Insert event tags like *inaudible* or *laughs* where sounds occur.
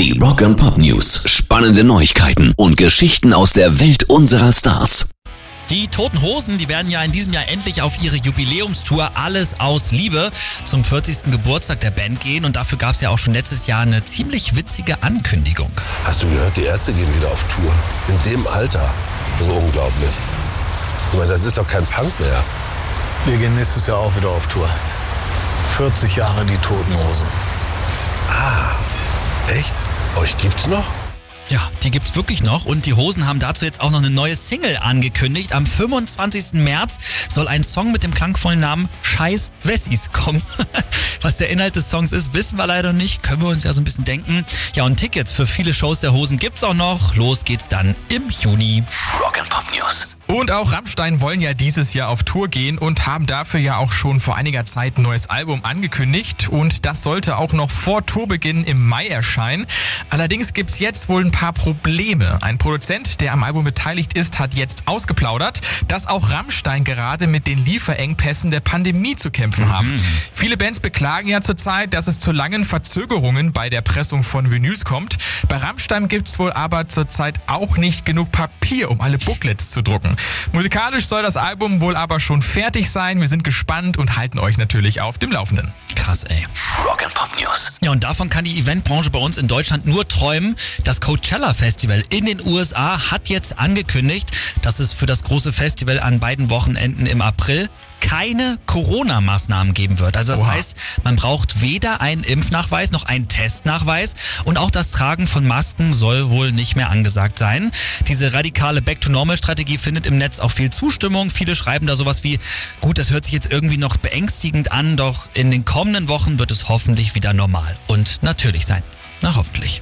Die Rock and Pop News. Spannende Neuigkeiten und Geschichten aus der Welt unserer Stars. Die Toten Hosen, die werden ja in diesem Jahr endlich auf ihre Jubiläumstour Alles aus Liebe zum 40. Geburtstag der Band gehen und dafür gab es ja auch schon letztes Jahr eine ziemlich witzige Ankündigung. Hast du gehört, die Ärzte gehen wieder auf Tour. In dem Alter. Das ist unglaublich. Ich meine, das ist doch kein Punk mehr. Wir gehen nächstes Jahr auch wieder auf Tour. 40 Jahre die Toten Hosen. Echt? Euch gibt's noch? Ja, die gibt's wirklich noch und die Hosen haben dazu jetzt auch noch eine neue Single angekündigt. Am 25. März soll ein Song mit dem klangvollen Namen Scheiß Wessis kommen. *laughs* Was der Inhalt des Songs ist, wissen wir leider nicht. Können wir uns ja so ein bisschen denken. Ja, und Tickets für viele Shows der Hosen gibt's auch noch. Los geht's dann im Juni. Rock and Pop News. Und auch Rammstein wollen ja dieses Jahr auf Tour gehen und haben dafür ja auch schon vor einiger Zeit ein neues Album angekündigt. Und das sollte auch noch vor Tourbeginn im Mai erscheinen. Allerdings gibt's jetzt wohl ein paar Probleme. Ein Produzent, der am Album beteiligt ist, hat jetzt ausgeplaudert, dass auch Rammstein gerade mit den Lieferengpässen der Pandemie zu kämpfen haben. Viele Bands beklagen ja zurzeit, dass es zu langen Verzögerungen bei der Pressung von Vinyls kommt. Bei Rammstein gibt's wohl aber zurzeit auch nicht genug Papier, um alle Booklets zu drucken. Musikalisch soll das Album wohl aber schon fertig sein. Wir sind gespannt und halten euch natürlich auf dem Laufenden. Krass, ey. Rock and Pop News. Ja, und davon kann die Eventbranche bei uns in Deutschland nur träumen. Das Coachella Festival in den USA hat jetzt angekündigt, dass es für das große Festival an beiden Wochenenden im April keine Corona-Maßnahmen geben wird. Also das Oha. heißt, man braucht weder einen Impfnachweis noch einen Testnachweis und auch das Tragen von Masken soll wohl nicht mehr angesagt sein. Diese radikale Back-to-Normal-Strategie findet im Netz auch viel Zustimmung. Viele schreiben da sowas wie, gut, das hört sich jetzt irgendwie noch beängstigend an, doch in den kommenden Wochen wird es hoffentlich wieder normal und natürlich sein. Na hoffentlich.